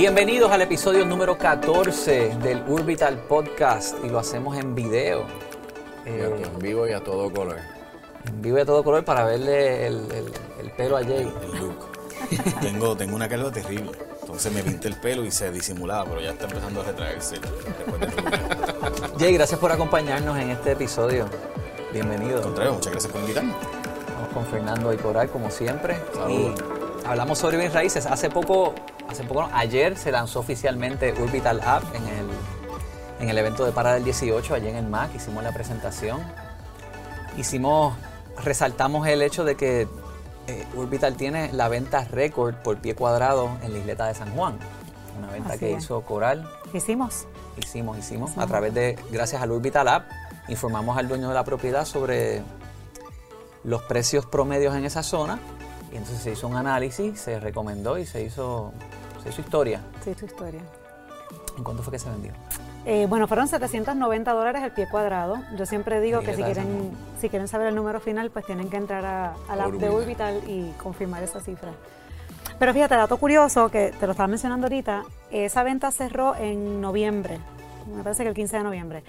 Bienvenidos al episodio número 14 del Urbital Podcast y lo hacemos en video. Eh, en vivo y a todo color. En vivo y a todo color para verle el, pelo a Jay. El look. tengo, tengo una calva terrible. Entonces me pinté el pelo y se disimulaba, pero ya está empezando a retraerse Jay, gracias por acompañarnos en este episodio. Bienvenido. Contrario, muchas gracias por invitarme. Estamos con Fernando y Coral, como siempre. Y hablamos sobre bien raíces. Hace poco, hace poco, ayer se lanzó oficialmente Urbital App en el, en el evento de Parada del 18, allí en el MAC. Hicimos la presentación. Hicimos, resaltamos el hecho de que eh, Urbital tiene la venta récord por pie cuadrado en la isleta de San Juan. Una venta que hizo Coral. Hicimos. Hicimos, hicimos. A través de, gracias al Urbital App, informamos al dueño de la propiedad sobre los precios promedios en esa zona. Y entonces se hizo un análisis, se recomendó y se hizo, se hizo historia. Se hizo historia. ¿En cuánto fue que se vendió? Eh, bueno, fueron 790 dólares el pie cuadrado. Yo siempre digo que si quieren, si quieren saber el número final, pues tienen que entrar a, la app de Orbital y confirmar esa cifra. Pero fíjate, dato curioso que te lo estaba mencionando ahorita, esa venta cerró en noviembre, me parece que el 15 de noviembre.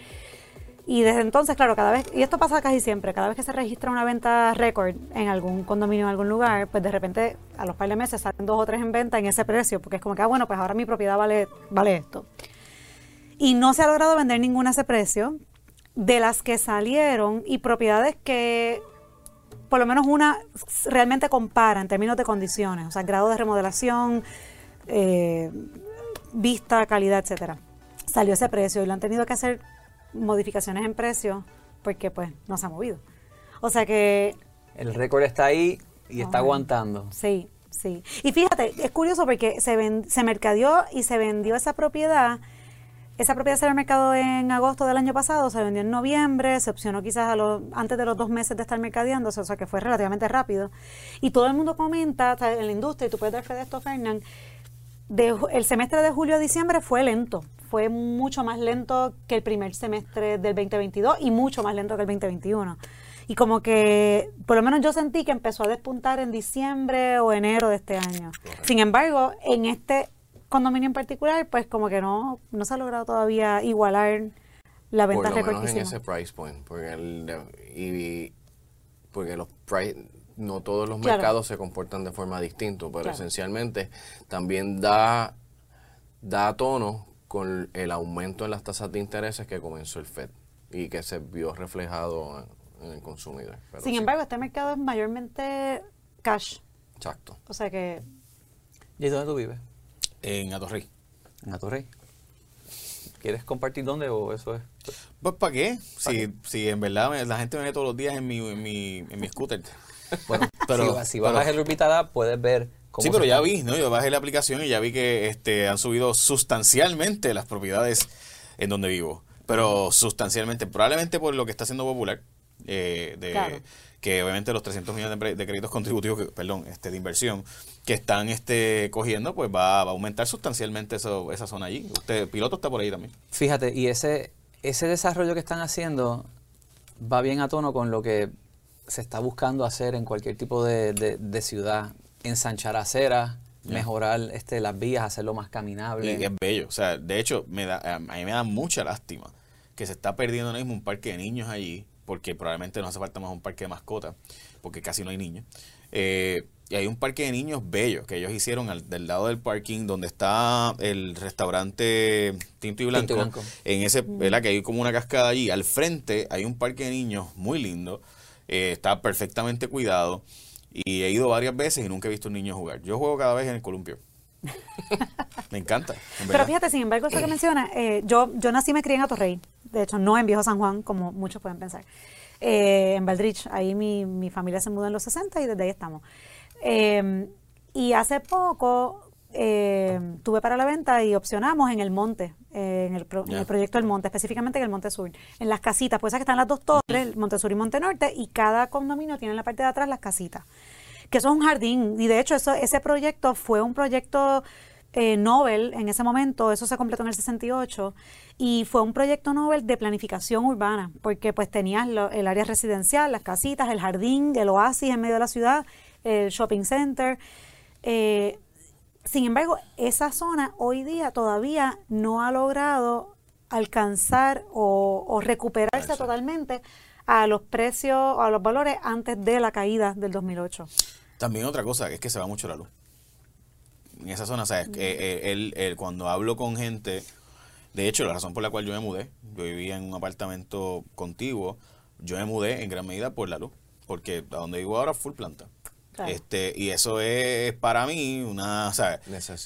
Y desde entonces, claro, cada vez, y esto pasa casi siempre, cada vez que se registra una venta récord en algún condominio en algún lugar, pues de repente a los par de meses salen dos o tres en venta en ese precio, porque es como que, ah, bueno, pues ahora mi propiedad vale, vale esto. Y no se ha logrado vender ninguna a ese precio. De las que salieron y propiedades que por lo menos una realmente compara en términos de condiciones, o sea, grado de remodelación, eh, vista, calidad, etcétera. Salió ese precio y lo han tenido que hacer modificaciones en precio porque pues no se ha movido. O sea que... El récord está ahí y está aguantando. Sí, sí. Y fíjate, es curioso porque se, se mercadeó y se vendió esa propiedad esa propiedad al mercado en agosto del año pasado, se vendió en noviembre, se opcionó quizás a los, antes de los dos meses de estar mercadeando, o sea que fue relativamente rápido. Y todo el mundo comenta en la industria, y tú puedes dar fe de esto, Fernán, el semestre de julio a diciembre fue lento, fue mucho más lento que el primer semestre del 2022 y mucho más lento que el 2021. Y como que, por lo menos yo sentí que empezó a despuntar en diciembre o enero de este año. Sin embargo, en este condominio en particular, pues como que no, no se ha logrado todavía igualar la venta Por lo menos en ese price point, porque, y, porque los no todos los mercados se comportan de forma distinta, pero esencialmente también da, da tono con el aumento en las tasas de intereses que comenzó el FED y que se vio reflejado en, el consumidor. Sin embargo, este mercado es mayormente cash. Exacto. O sea que... ¿Y dónde tú vives? En Atorrey. En Atorrey. ¿Quieres compartir dónde o eso es? Pues ¿para qué? Si, si en verdad la gente me ve todos los días en mi, en mi, en mi scooter. Bueno, pero, si, bajas el Urbital puedes ver cómo Sí, pero ya vi, ¿no? Yo bajé la aplicación y ya vi que este han subido sustancialmente las propiedades en donde vivo. Pero sustancialmente, probablemente por lo que está haciendo popular, eh, de, que obviamente los 300 millones de, créditos contributivos, perdón, este, de inversión que están este, cogiendo, pues va, a aumentar sustancialmente eso, esa zona allí. Usted, piloto está por ahí también. Fíjate, y ese, ese desarrollo que están haciendo va bien a tono con lo que se está buscando hacer en cualquier tipo de, ciudad, ensanchar aceras, mejorar este, las vías, hacerlo más caminable. Y es bello, o sea, de hecho, me da, a mí me da mucha lástima que se está perdiendo ahora mismo un parque de niños allí porque probablemente no hace falta más un parque de mascotas, porque casi no hay niños. Eh, y hay un parque de niños bello que ellos hicieron al, del lado del parking donde está el restaurante Tinto y Blanco. En ese, ¿verdad? Que hay como una cascada allí. Al frente hay un parque de niños muy lindo. Eh, está perfectamente cuidado. Y he ido varias veces y nunca he visto un niño jugar. Yo juego cada vez en el columpio. me encanta. Pero fíjate, sin embargo, eso que menciona, eh, yo, yo nací y me crié en Atorrey de hecho no en Viejo San Juan, como muchos pueden pensar, eh, en Valdrich, ahí mi, mi, familia se mudó en los 60 y desde ahí estamos. Em, y hace poco em, tuve para la venta y opcionamos en el monte, eh, en, el proyecto del monte, específicamente en el monte sur, en las casitas, pues que están las dos torres, el monte sur y monte norte, y cada condominio tiene en la parte de atrás las casitas, que eso es un jardín, y de hecho eso, ese proyecto fue un proyecto eh, Nobel en ese momento, eso se completó en el 68, y fue un proyecto Nobel de planificación urbana, porque pues tenías el área residencial, las casitas, el jardín, el oasis en medio de la ciudad, el shopping center. Eh, sin embargo, esa zona hoy día todavía no ha logrado alcanzar o, recuperarse totalmente a los precios o a los valores antes de la caída del 2008. También otra cosa es que se va mucho la luz. En esa zona, ¿sabes? que él, cuando hablo con gente, de hecho, la razón por la cual yo me mudé, yo vivía en un apartamento contiguo, yo me mudé en gran medida por la luz, porque a donde vivo ahora full planta. Este, y eso es para mí una,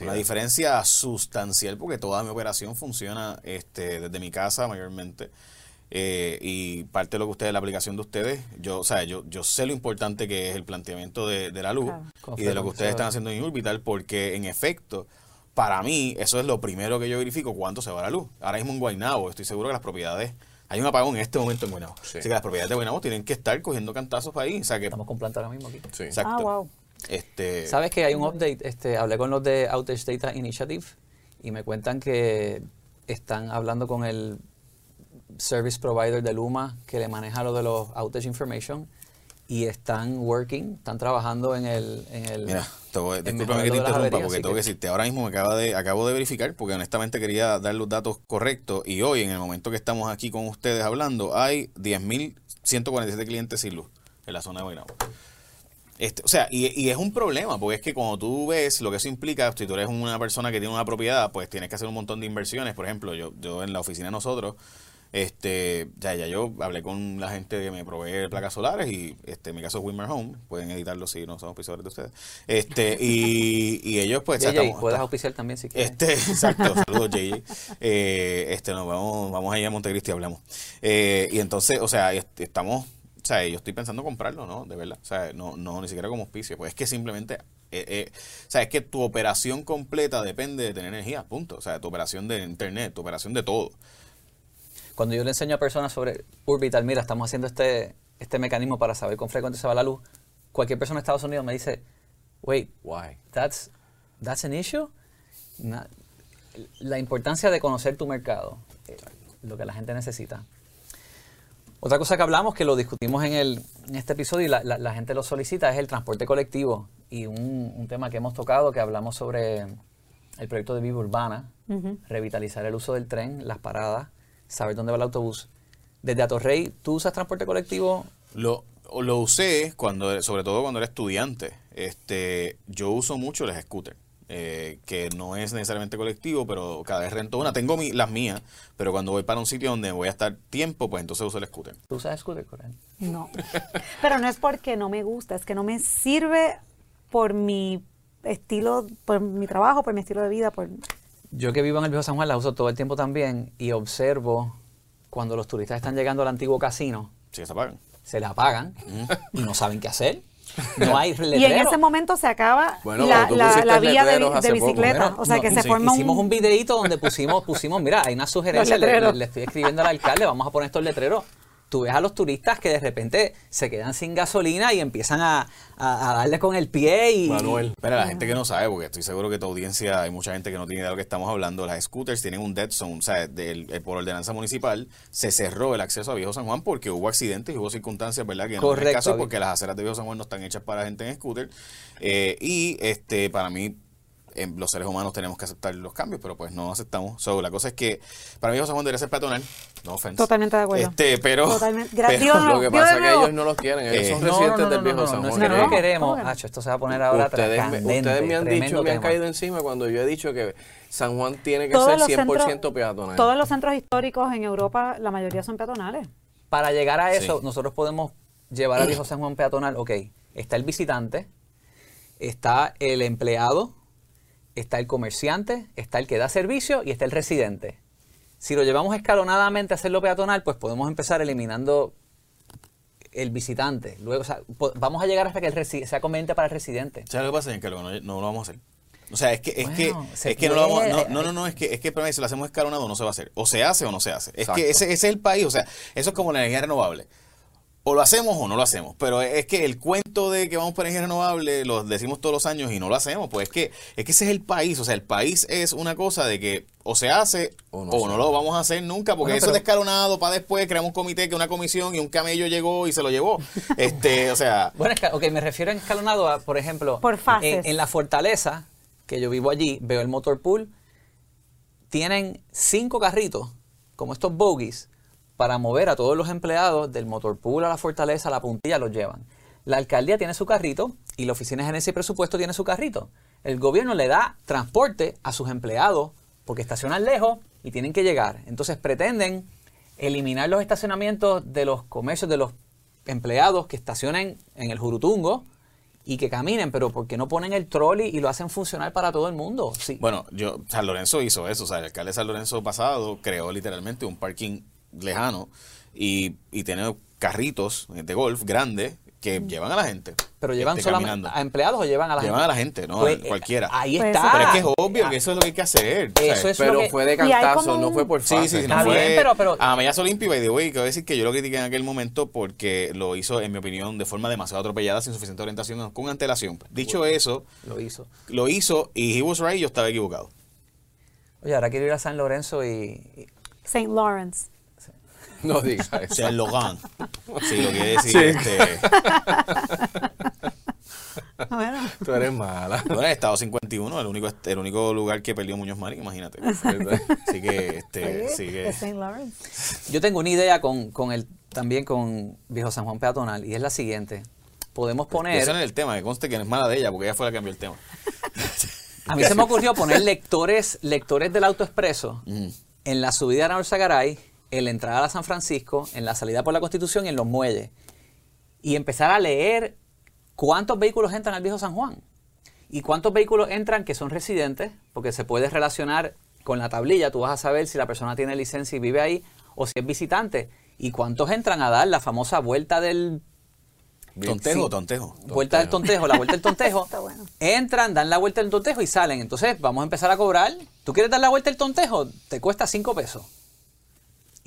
una diferencia sustancial porque toda mi operación funciona este, desde mi casa mayormente. Eh, y parte de lo que ustedes, la aplicación de ustedes, yo, o sea, yo, yo sé lo importante que es el planteamiento de, la luz y de lo que ustedes están haciendo en Orbital, porque en efecto, para mí, eso es lo primero que yo verifico cuando se va la luz. Ahora mismo en Guaynabo, estoy seguro que las propiedades hay un apagón en este momento en Guaynabo. Así que las propiedades de Guaynabo tienen que estar cogiendo cantazos ahí. O sea que, Estamos con planta ahora mismo aquí. Exacto. Ah, wow. Este, ¿Sabes que hay un update? Este, hablé con los de Outage Data Initiative y me cuentan que están hablando con el service provider de Luma que le maneja lo de los outage information y están working, están trabajando en el... En el Mira, voy, discúlpame que te interrumpa porque tengo que, decirte, ahora mismo me acaba de, acabo de verificar porque honestamente quería dar los datos correctos y hoy en el momento que estamos aquí con ustedes hablando hay 10.147 clientes sin luz en la zona de Guaynabo. Este, o sea, y, y, es un problema, porque es que cuando tú ves lo que eso implica, si tú eres una persona que tiene una propiedad, pues tienes que hacer un montón de inversiones. Por ejemplo, yo, yo en la oficina de nosotros, este, ya, ya yo hablé con la gente que me provee placas solares y este, en mi caso es Wimmer Home, pueden editarlo si no son auspiciadores de ustedes. Este, y, y ellos pues JJ, puedes auspiciar también si quieres. Este, exacto, saludos JJ. Eh, este, nos vamos, vamos a ir a Montecristi y hablamos. Eh, y entonces, o sea, estamos, o sea, yo estoy pensando comprarlo, ¿no? De verdad. O sea, no, no ni siquiera como auspicio, pues es que simplemente eh, eh, o sea, es que tu operación completa depende de tener energía, punto. O sea, tu operación de internet, tu operación de todo. Cuando yo le enseño a personas sobre Orbital, mira, estamos haciendo este, este mecanismo para saber con frecuencia se va la luz, cualquier persona en Estados Unidos me dice, wait, why? That's, that's an issue? la importancia de conocer tu mercado, eh, lo que la gente necesita. Otra cosa que hablamos, que lo discutimos en, el, en este episodio y la, la, gente lo solicita, es el transporte colectivo. Y un, un, tema que hemos tocado, que hablamos sobre el proyecto de Viva Urbana, revitalizar el uso del tren, las paradas, saber dónde va el autobús. Desde Atorrey, ¿tú usas transporte colectivo? Lo, lo usé cuando, sobre todo cuando era estudiante. Este, yo uso mucho las scooters. Eh, que no es necesariamente colectivo, pero cada vez rento una. Tengo las mías, pero cuando voy para un sitio donde voy a estar tiempo, pues entonces uso el scooter. ¿Tú usas scooter, Coral? No. pero no es porque no me gusta, es que no me sirve por mi estilo, por mi trabajo, por mi estilo de vida, por yo que vivo en el Viejo San Juan la uso todo el tiempo también y observo cuando los turistas están llegando al antiguo casino. Sí, se apagan. Se la apagan y no saben qué hacer. No hay letrero. Y en ese momento se acaba la, la, vía de, bicicleta. o sea, que se forma Hicimos un videito donde pusimos, pusimos, mira, hay una sugerencia, le, le, estoy escribiendo al alcalde, vamos a poner estos letreros tú ves a los turistas que de repente se quedan sin gasolina y empiezan a, darle con el pie y... Manuel, pero la gente que no sabe, porque estoy seguro que tu audiencia, hay mucha gente que no tiene idea de lo que estamos hablando, las scooters tienen un dead zone, o sea, por ordenanza municipal se cerró el acceso a Viejo San Juan porque hubo accidentes y hubo circunstancias, ¿verdad? Que no es el caso porque las aceras de Viejo San Juan no están hechas para gente en scooter. Eh, y este para mí los seres humanos tenemos que aceptar los cambios, pero pues no aceptamos. So, la cosa es que para mí José Juan debería ser peatonal, no offense. Totalmente de acuerdo. Este, pero, Totalmente. lo que pasa es que ellos no los quieren, ellos son residentes del viejo San Juan. No, no, lo queremos. Hacho, esto se va a poner ahora ustedes, candente, ustedes me han dicho, me han caído encima cuando yo he dicho que San Juan tiene que ser 100% peatonal. Todos los centros históricos en Europa, la mayoría son peatonales. Para llegar a eso, nosotros podemos llevar a viejo San Juan peatonal, ok, está el visitante, está el empleado, está el comerciante, está el que da servicio y está el residente. Si lo llevamos escalonadamente a hacerlo peatonal, pues podemos empezar eliminando el visitante. Luego, vamos a llegar hasta que el sea conveniente para el residente. ¿Sabes lo que pasa, en que no, no, lo vamos a hacer? O sea, es que, es que, es que no lo vamos, no, no, no, no, es que, es que si lo hacemos escalonado no se va a hacer. O se hace o no se hace. Es que ese, ese, es el país, o sea, eso es como la energía renovable o lo hacemos o no lo hacemos. Pero es que el cuento de que vamos por energía renovable lo decimos todos los años y no lo hacemos. Pues es que, es que ese es el país. O sea, el país es una cosa de que o se hace o no, lo vamos a hacer nunca. Porque eso es descalonado para después creamos un comité, que una comisión y un camello llegó y se lo llevó. este, o sea. Bueno, ok, me refiero a escalonado a, por ejemplo, por en, en la fortaleza que yo vivo allí, veo el motor pool, tienen cinco carritos, como estos bogies, para mover a todos los empleados del motor pool a la fortaleza, a la puntilla, los llevan. La alcaldía tiene su carrito y la Oficina de Gerencia y Presupuesto tiene su carrito. El gobierno le da transporte a sus empleados porque estacionan lejos y tienen que llegar. Entonces pretenden eliminar los estacionamientos de los comercios de los empleados que estacionen en el Jurutungo y que caminen, pero porque no ponen el trolley y lo hacen funcionar para todo el mundo? Sí. Bueno, yo San Lorenzo hizo eso, o sea, el alcalde de San Lorenzo pasado creó literalmente un parking lejano y, y tiene carritos de golf grandes que llevan a la gente. Pero llevan este, solamente a empleados o llevan a la gente. Llevan a la gente, ¿no? Pues, cualquiera. Ahí pues está. Pero es que es obvio que eso es lo que hay que hacer. Eso es pero fue de cantazo, no fue por fácil. Sí, sí, no fue. Bien, pero, pero... A Olimpia, by the way, quiero decir que yo lo critiqué en aquel momento porque lo hizo, en mi opinión, de forma demasiado atropellada, sin suficiente orientación, con antelación. Dicho eso, lo hizo. Lo hizo y he was right y yo estaba equivocado. Oye, ahora quiero ir a San Lorenzo y... St. Lawrence. No digas eso. Sea Logan. Sí, lo quiere decir este. Bueno. Tú eres mala. Bueno, el Estado 51, el único, el único lugar que perdió Muñoz Marín, imagínate. Así que, este, sí, que... Yo tengo una idea con, con el, también con Viejo San Juan Peatonal y es la siguiente. Podemos poner... Eso no es el tema, que conste que no es mala de ella porque ella fue la que cambió el tema. A mí se me ocurrió poner lectores, lectores del autoexpreso en la subida a Garay en la entrada a San Francisco, en la salida por la Constitución y en los muelles. Y empezar a leer cuántos vehículos entran al viejo San Juan. Y cuántos vehículos entran que son residentes, porque se puede relacionar con la tablilla, tú vas a saber si la persona tiene licencia y vive ahí o si es visitante. Y cuántos entran a dar la famosa vuelta del Tontejo, tontejo. Vuelta del tontejo, la vuelta del tontejo. Entran, dan la vuelta del tontejo y salen. Entonces, vamos a empezar a cobrar. ¿Tú quieres dar la vuelta del tontejo? Te cuesta cinco pesos.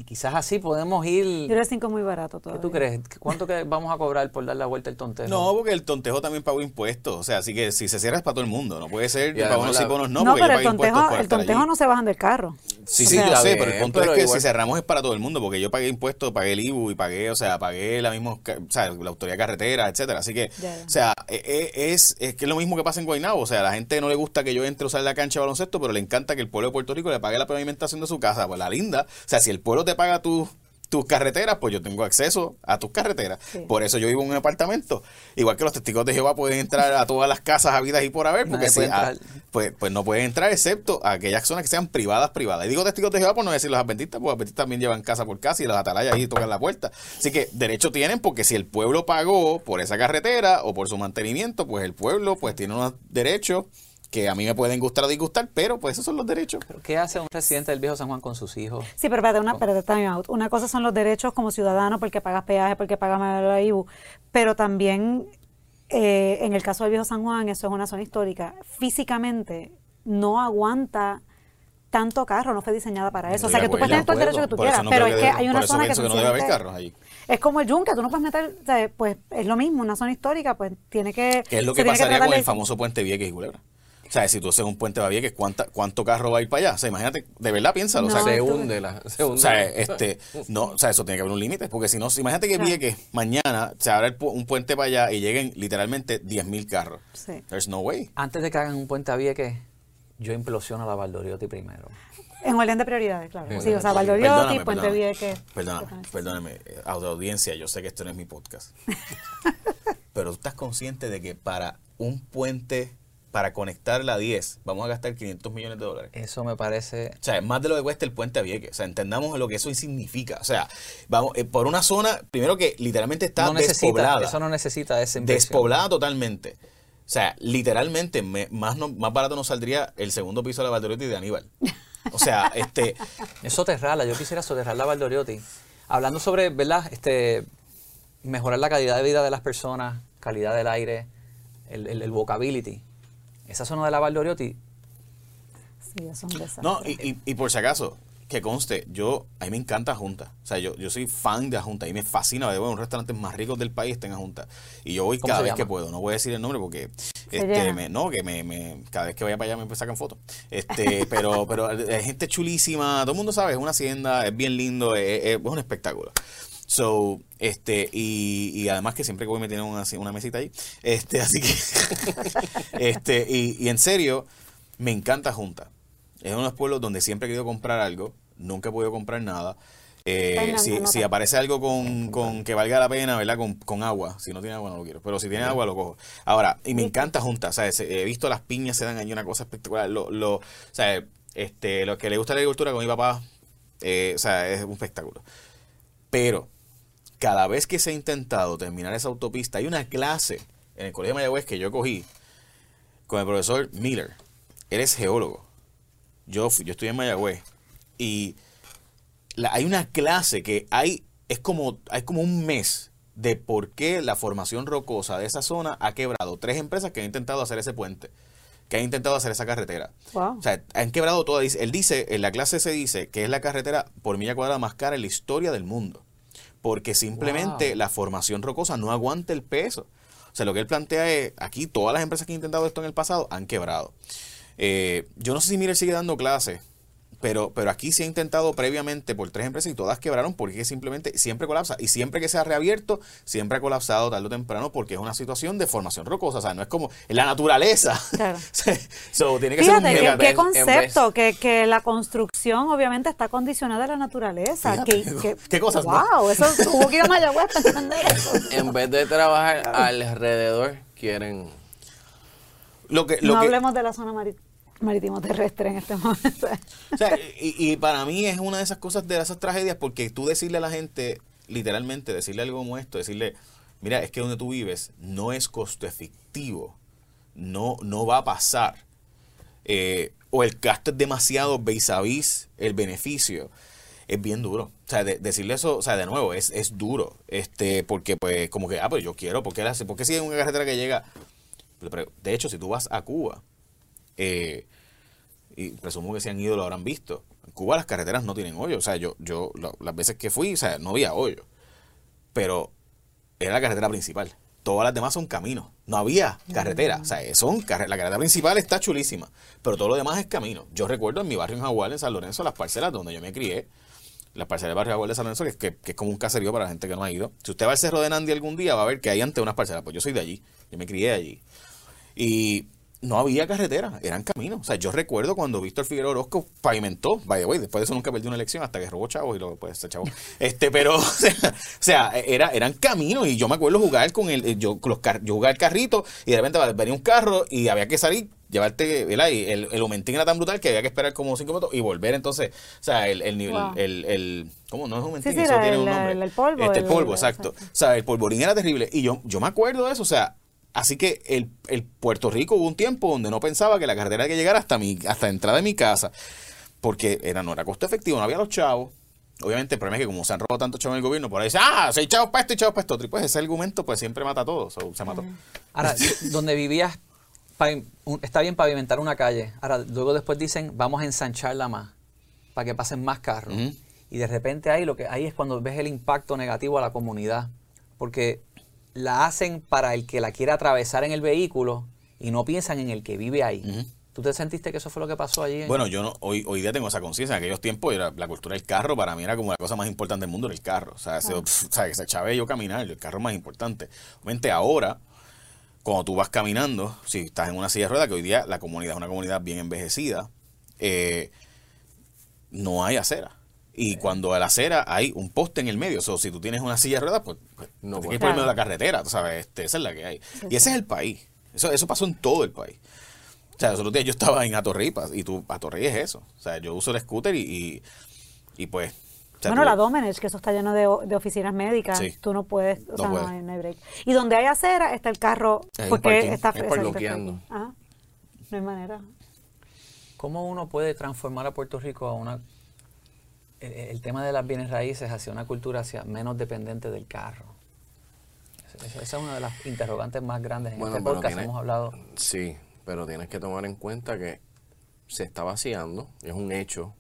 Y quizás así podemos ir... Yo le 5 muy barato todavía. ¿Qué tú crees? ¿Cuánto que vamos a cobrar por dar la vuelta al tontejo? No, porque el tontejo también paga impuestos. O sea, así que si se cierra es para todo el mundo. No puede ser para unos sí, para unos no. No, pero el tontejo, el tontejo no se bajan del carro. Sí, sí, yo sé, pero el punto es que si cerramos es para todo el mundo, porque yo pagué impuestos, pagué el IBU y pagué, o sea, pagué la misma, o sea, la autoridad carretera, etcétera. Así que, o sea, e, e, es, es, que es lo mismo que pasa en Guaynabo. O sea, a la gente no le gusta que yo entre a usar la cancha de baloncesto, pero le encanta que el pueblo de Puerto Rico le pague la pavimentación de su casa. Pues la linda. O sea, si el pueblo te paga tu tus carreteras, pues yo tengo acceso a tus carreteras. Por eso yo vivo en un apartamento. Igual que los testigos de Jehová pueden entrar a todas las casas habidas y por haber, porque si, ah, pues, pues no pueden entrar excepto a aquellas zonas que sean privadas, privadas. Y digo testigos de Jehová por no decir los adventistas, porque los adventistas también llevan casa por casa y los atalayas ahí tocan la puerta. Así que derecho tienen porque si el pueblo pagó por esa carretera o por su mantenimiento, pues el pueblo pues tiene unos derechos que a mí me pueden gustar o disgustar, pero pues esos son los derechos. ¿Qué hace un residente del viejo San Juan con sus hijos? Sí, pero espérate, una, time out. Una cosa son los derechos como ciudadano porque pagas peaje, porque pagas la IBU, pero también eh, en el caso del viejo San Juan, eso es una zona histórica, físicamente no aguanta tanto carro, no fue diseñada para eso. o sea, que tú puedes tener todo el derecho que tú quieras, pero es que hay una zona que, no debe haber carros ahí. Es como el yunque, tú no puedes meter, pues es lo mismo, una zona histórica, pues tiene que... ¿Qué es lo que pasaría con el famoso puente Vieques y Culebra? O sea, si tú haces un puente Bavier, ¿cuánta, ¿cuánto carro va a ir para allá? O sea, imagínate, de verdad piénsalo. o sea, se hunde la. Se hunde. O sea, este, no, o sea, eso tiene que haber un límite, porque si no, imagínate que Vieques mañana se abra un puente para allá y lleguen literalmente 10.000 carros. Sí. There's no way. Antes de que hagan un puente a Vieques, yo implosiono a la Valdoriotti primero. En orden de prioridades, claro. Sí, o sea, Valdoriotti, Puente Vieques. Perdóname, perdóname, eh, audiencia, yo sé que esto no es mi podcast. pero tú estás consciente de que para un puente para conectar la 10 vamos a gastar 500 millones de dólares. Eso me parece... O sea, más de lo que cuesta el puente a Vieques. O sea, entendamos lo que eso significa. O sea, vamos, eh, por una zona, primero que literalmente está despoblada. Eso no necesita ese Despoblada totalmente. O sea, literalmente más, más barato nos saldría el segundo piso de la Valdoriotti de Aníbal. O sea, este... Es soterrarla. Yo quisiera soterrar la Valdoriotti. Hablando sobre, ¿verdad? Este, mejorar la calidad de vida de las personas, calidad del aire, el, el, el vocability esa zona de la Valdoriotti. Sí, es un desastre. No, y, y, por si acaso, que conste, yo, a mí me encanta Junta. O sea, yo, yo soy fan de Junta y me fascina. De, bueno, los restaurantes más ricos del país están en Junta. Y yo voy cada vez que puedo. No voy a decir el nombre porque, este, me, no, que me, me, cada vez que vaya para allá me sacan fotos. Este, pero, pero hay gente chulísima. Todo el mundo sabe, es una hacienda, es bien lindo, es, es un espectáculo. So, este, y, y, además que siempre que voy me tienen una, una mesita ahí. Este, así que, este, y, y, en serio, Me encanta Junta. Es uno de los pueblos donde siempre he querido comprar algo, nunca he podido comprar nada. Eh, si, aparece algo con, que valga la pena, ¿verdad? Con, agua. Si no tiene agua, no lo quiero. Pero si tiene agua, lo cojo. Ahora, y me encanta Junta. ¿sabes? He visto las piñas se dan ahí una cosa espectacular. Lo, lo, o sea, este, lo que le gusta la agricultura con mi papá, eh, o sea, es un espectáculo. Pero, cada vez que se ha intentado terminar esa autopista, hay una clase en el Colegio de Mayagüez que yo cogí con el profesor Miller. Él es geólogo. Yo, yo estoy en Mayagüez. Y hay una clase que hay, es como, hay como un mes de por qué la formación rocosa de esa zona ha quebrado. Tres empresas que han intentado hacer ese puente, que han intentado hacer esa carretera. O sea, han quebrado todo. Él dice, en la clase se dice que es la carretera por milla cuadrada más cara en la historia del mundo. Porque simplemente la formación rocosa no aguanta el peso. O sea, lo que él plantea es, aquí todas las empresas que han intentado esto en el pasado han quebrado. Eh, yo no sé si Miller sigue dando clases pero, pero aquí se ha intentado previamente por tres empresas y todas quebraron porque simplemente siempre colapsa. Y siempre que se ha reabierto, siempre ha colapsado tarde o temprano porque es una situación de formación rocosa. O sea, no es como la naturaleza. Claro. tiene que Fíjate, ser un qué, concepto, que, que, la construcción obviamente está condicionada a la naturaleza. ¿Qué cosas? ¡Wow! Eso tuvo que ir a Mayagüez para entender eso. En vez de trabajar alrededor, quieren... Lo que, lo no hablemos de la zona marítima marítimo terrestre en este momento. O sea, y, para mí es una de esas cosas, de esas tragedias, porque tú decirle a la gente, literalmente, decirle algo como esto, decirle, mira, es que donde tú vives no es costo efectivo, no, no va a pasar. Eh, o el gasto es demasiado vis a vis el beneficio. Es bien duro. O sea, decirle eso, o sea, de nuevo, es, es duro. Este, porque pues, como que, ah, pues yo quiero, porque porque si es una carretera que llega. de hecho, si tú vas a Cuba, eh, y presumo que si han ido lo habrán visto. En Cuba las carreteras no tienen hoyo. O sea, yo, yo las veces que fui, o sea, no había hoyo. Pero era la carretera principal. Todas las demás son caminos. No había carretera. O sea, son la carretera principal está chulísima. Pero todo lo demás es camino. Yo recuerdo en mi barrio en Jaguar, en San Lorenzo, las parcelas donde yo me crié. Las parcelas del barrio Jaguar de San Lorenzo, que, que, es como un caserío para la gente que no ha ido. Si usted va al Cerro de Nandi algún día, va a ver que hay ante unas parcelas. Pues yo soy de allí. Yo me crié allí. Y no había carretera, eran caminos. O sea, yo recuerdo cuando Víctor Figueroa Orozco pavimentó, by the way, después de eso nunca perdió una elección hasta que robó chavos y luego pues chavo. Este, pero, o sea, era, eran caminos y yo me acuerdo jugar con el, yo, los yo jugaba el carrito y de repente venía un carro y había que salir, llevarte, ¿verdad? Y el, el aumentín era tan brutal que había que esperar como cinco minutos y volver entonces, o sea, el, el, el, el, ¿cómo no es un aumentín? eso tiene un nombre. El, polvo. Este, el polvo, exacto. O sea, el polvorín era terrible y yo, yo me acuerdo de eso, o sea, Así que el, el, Puerto Rico hubo un tiempo donde no pensaba que la carretera había que llegar hasta mi, hasta la entrada de mi casa, porque era, no era costo efectivo, no había los chavos. Obviamente el problema es que como se han robado tanto chavos en el gobierno, por ahí dice, ah, seis chavos para esto y chavos para esto otro. Y pues ese argumento pues siempre mata a todos, se mató. Ahora, donde vivías, está bien pavimentar una calle. Ahora, luego después dicen, vamos a ensancharla más, para que pasen más carros. Y de repente ahí, lo que, ahí es cuando ves el impacto negativo a la comunidad. Porque la hacen para el que la quiera atravesar en el vehículo y no piensan en el que vive ahí. ¿Tú te sentiste que eso fue lo que pasó allí? Bueno, yo no, hoy, hoy día tengo esa conciencia. En aquellos tiempos era, la cultura del carro para mí era como la cosa más importante del mundo, el carro. O sea, que se echaba yo caminar, el carro más importante. Obviamente ahora, cuando tú vas caminando, si estás en una silla de ruedas, que hoy día la comunidad es una comunidad bien envejecida, eh, no hay acera. Y cuando a la acera hay un poste en el medio. O sea, si tú tienes una silla de ruedas, pues, pues no tienes por el medio de la carretera, tú sabes, este, esa es la que hay. Y ese es el país. Eso, eso pasó en todo el país. O sea, los otros días yo estaba en Atorripas y tú, Atorrey es eso. O sea, yo uso el scooter y, y, pues... bueno, la Domenech, que eso está lleno de, oficinas médicas, tú no puedes, o sea, no hay, break. Y donde hay acera está el carro, porque está es bloqueando. no hay manera. ¿Cómo uno puede transformar a Puerto Rico a una el, tema de las bienes raíces hacia una cultura hacia menos dependiente del carro. Esa, es una de las interrogantes más grandes en este podcast hemos hablado. Sí, pero tienes que tomar en cuenta que se está vaciando, es un hecho,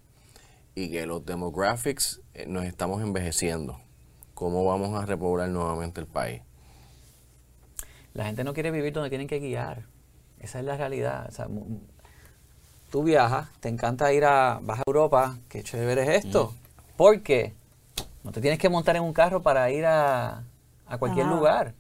y que los demographics eh, nos estamos envejeciendo. ¿Cómo vamos a repoblar nuevamente el país? La gente no quiere vivir donde tienen que guiar. Esa es la realidad tú viajas, te encanta ir a, vas a Europa, qué chévere es esto. ¿Por qué? No te tienes que montar en un carro para ir a, cualquier lugar.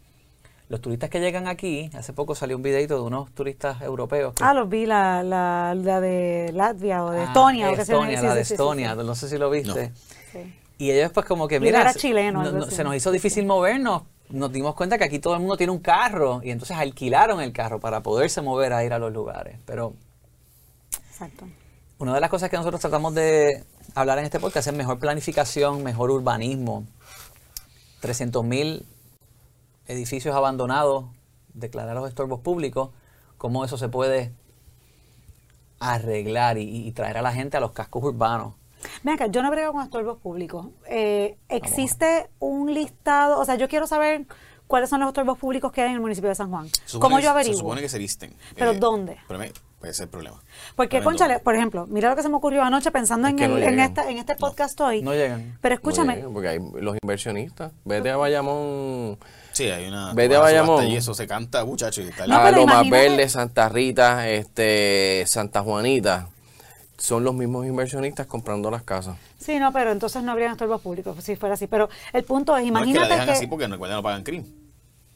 los turistas que llegan aquí, hace poco salió un videito de unos turistas europeos. ah, los vi, la, la, la de Latvia o de Estonia. Ah, o que Estonia, la de Estonia, no sé si lo viste. Sí. Y ellos pues como que, mira, chileno, no- no- se nos hizo difícil movernos. Nos dimos cuenta que aquí todo el mundo tiene un carro y entonces alquilaron el carro para poderse mover a ir a los lugares. Pero Exacto. una de las cosas que nosotros tratamos de hablar en este podcast es mejor planificación, mejor urbanismo. 300.000 edificios abandonados, declarar los estorbos públicos, cómo eso se puede arreglar y, y traer a la gente a los cascos urbanos. Acá, yo no brego con estorbos públicos. Eh, ¿Existe un listado? O sea, yo quiero saber cuáles son los estorbos públicos que hay en el municipio de San Juan. ¿Cómo que- yo averiguo? Se supone que se listen. ¿Pero Eh, dónde? pero me- Puede ser el problema. Porque, Pero ¿en conchale, por ejemplo, mira lo que se me ocurrió anoche pensando Es en, que el- no en, esta, en este podcast hoy. No llegan. Pero No escúchame, porque hay los inversionistas. Vete a Bayamón, Sí, hay una. Vete a Bayamón. Y eso se canta, muchachos. y está No, la- a pero Lomas imagínate- Verde, Santa Rita, este, Santa Juanita. Son los mismos inversionistas comprando las casas. sí, no, pero entonces no habrían estorbos públicos si fuera así. Pero el punto es, no es que imagínate la dejan que... así porque recuerden no pagan crimen.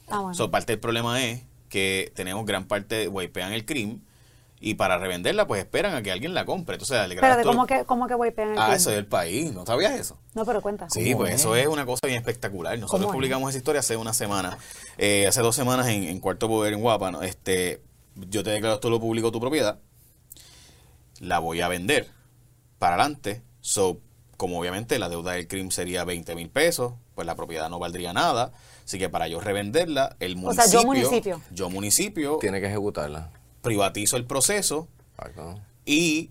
Ah, bueno. So, parte del problema es que tenemos gran parte, wipean el crimen y para revenderla, pues esperan a que alguien la compre. Entonces, Espérate, todo- ¿cómo que, cómo que wipean el Ah, eso es del país. ¿No sabías eso? No, pero cuenta. Sí, ¿Cómo pues es? eso es una cosa bien espectacular. Nosotros publicamos esa historia hace una semana, eh, hace dos semanas en, en Cuarto Poder en Guapa. ¿no? Este, yo te declaro todo lo público tu propiedad, la voy a vender para adelante. So, como obviamente la deuda del crimen sería 20 mil pesos, pues la propiedad no valdría nada. Así que para yo revenderla, el O sea, municipio, yo municipio. yo municipio, Tiene que ejecutarla. Privatizo el proceso Exacto. y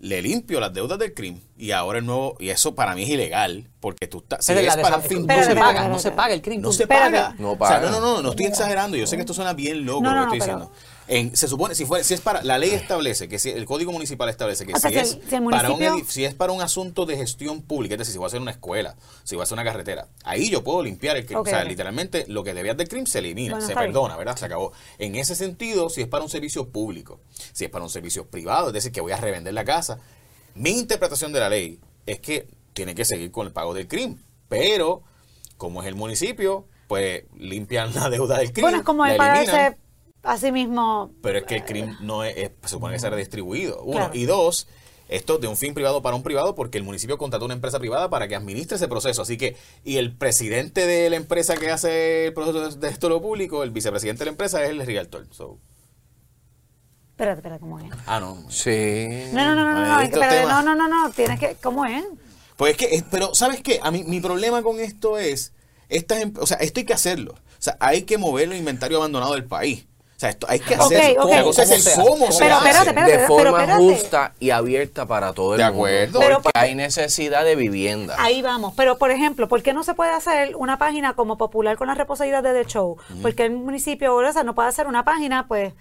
le limpio las deudas del crimen. Y ahora el nuevo, y eso para mí es ilegal, porque tú estás, si es para un fin no se paga, no se paga el crimen. no se paga. No O sea, paga. no, no, no, no estoy exagerando. Yo sé que esto suena bien loco No, lo que no, estoy pero- diciendo. En- se supone, si fuera, si es para, la ley establece que si el código municipal establece que O sea, si, si es el- si el para un municipio- edif- si es para un asunto de gestión pública, es decir, si voy a hacer una escuela, si voy a hacer una carretera, ahí yo puedo limpiar el crimen. O sea, literalmente lo que debías del crimen se elimina, Bueno, se perdona, ¿verdad? Se acabó. En ese sentido, si es para un servicio público, si es para un servicio privado, es decir, que voy a revender la casa, mi interpretación de la ley es que tiene que seguir con el pago del crimen. Pero, como es el municipio, pues limpian la deuda del crimen. Bueno, es como el pagarse a sí mismo. Pero es que el crimen no es, es- se supone que sea redistribuido. Uno. Claro. Y dos, esto de un fin privado para un privado porque el municipio contrató una empresa privada para que administre ese proceso. Así que, y el presidente de la empresa que hace el proceso de esto lo público, el vicepresidente de la empresa es el realtor. So, Espérate, espérate, ¿cómo es? ah, no. Sí. No, no, no, no, no, espérate, no, no, no, no, tienes que, ¿cómo es? Pues es que, es- pero ¿sabes qué? A mí, mi problema con esto es, estas, em- o sea, esto hay que hacerlo. O sea, hay que mover el inventario abandonado del país. O sea, esto hay que Ok, hacerlo. ok. La cosa es el ¿Cómo se cómo hace? se Pero hace. espérate, espérate. de forma justa y abierta para todo el De mundo. acuerdo. Pero porque hay necesidad de vivienda. Ahí vamos. Pero, por ejemplo, ¿por qué no se puede hacer una página como popular con la reposabilidad de The Show? Porque el municipio o sea, no puede hacer una página, pues,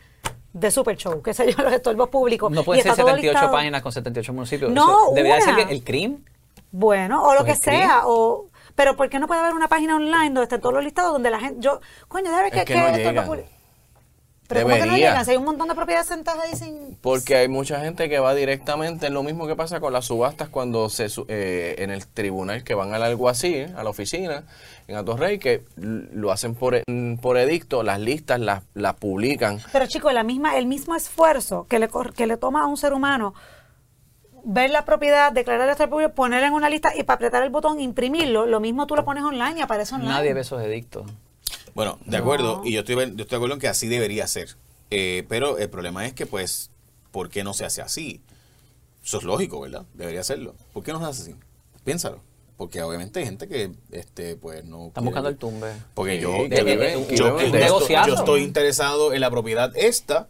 de Super Show, que sé yo, los estorbos públicos. No y pueden ser está todo 78 listado. páginas con 78 municipios. No, Eso debería que el crimen Bueno, o lo Pues que sea, o... Pero ¿por qué no puede haber una página online donde estén todos los listados donde la gente... Yo, coño, déjame Es que... que no estorbos llegan. públicos- Pero ¿cómo que no Debería. llegan? Si hay un montón de propiedades sentadas ahí sin... Porque hay mucha gente que va directamente, es lo mismo que pasa con las subastas cuando se su- eh, en el tribunal que van al alguacil, a la oficina, en Atorrey, que lo hacen por, e- por edicto, las listas las, las publican. Pero chicos, la misma, el mismo esfuerzo que le, cor- que le toma a un ser humano ver la propiedad, declarar el público, ponerla en una lista y para apretar el botón, imprimirlo, lo mismo tú lo pones online y aparece online. nadie ve esos edictos. Bueno, de acuerdo, y yo estoy, yo estoy de acuerdo en que así debería ser. Eh, pero el problema es que, pues, ¿por qué no se hace así? Eso es lógico, ¿verdad? Debería hacerlo. ¿Por qué no se hace así? Piénsalo. Porque obviamente hay gente que, este, pues, no... Están buscando el tumbe. Porque yo, Sí, yo, yo- viven yo de estoy interesado en la propiedad esta,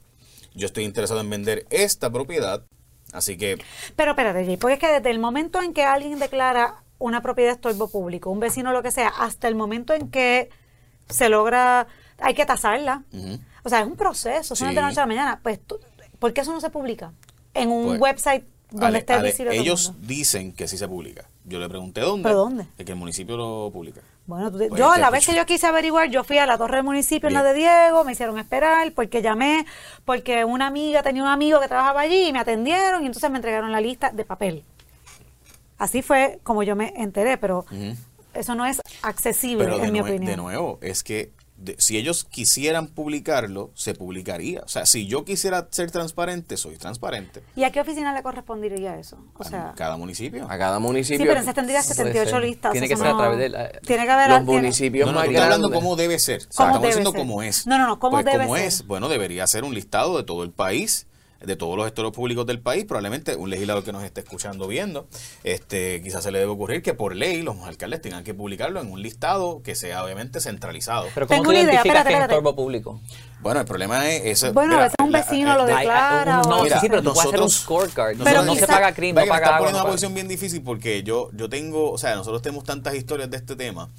yo estoy interesado en vender esta propiedad, así que Pero espérate, Jay, porque es que desde el momento en que alguien declara una propiedad de estorbo público, un vecino lo que sea, hasta el momento en que se logra, hay que tasarla. O sea, es un proceso, eso no es de la noche a la mañana. Pues, tú- ¿por qué eso no se publica? En un Pues, website donde Ale- esté Ale, visible todo el ellos mundo. dicen que sí se publica. Yo le pregunté dónde. ¿Pero dónde? Es que el municipio lo publica. Bueno, tú te- Pues yo es que, la vez que yo quise averiguar, yo fui a la torre del municipio en la de. Diego, me hicieron esperar porque llamé, porque una amiga tenía un amigo que trabajaba allí y me atendieron y entonces me entregaron la lista de papel. Así fue como yo me enteré, pero. Eso no es accesible, Pero de, en mi opinión. de nuevo, es que si ellos quisieran publicarlo, se publicaría. O sea, si yo quisiera ser transparente, soy transparente. ¿Y a qué oficina le correspondería eso? O sea, cada municipio. A cada municipio. Sí, pero se tendría 78 listas. Tiene que ser a través de la, Tiene que haber los municipios no, no, más hablando cómo debe ser. ¿Cómo estamos debe diciendo ser? cómo es. No, no, no, ¿cómo pues, debe ¿cómo ser? es? Bueno, debería ser un listado de todo el país de todos los gestores públicos del país, probablemente un legislador que nos esté escuchando viendo, este quizás se le debe ocurrir que por ley los alcaldes tengan que publicarlo en un listado que sea obviamente centralizado. Pero ¿cómo Tengo tú una idea, identificas espérate, que es público? Bueno, el problema es eso. Bueno, a mira, veces un vecino eh, lo declara. no, o- Mira, sí, pero tú puedes hacer un nosotros- scorecard. No, Pero no quizá- se paga crimen, no paga agua. poniendo no una paga- posición bien difícil porque yo, yo tengo, o sea, nosotros tenemos tantas historias de este tema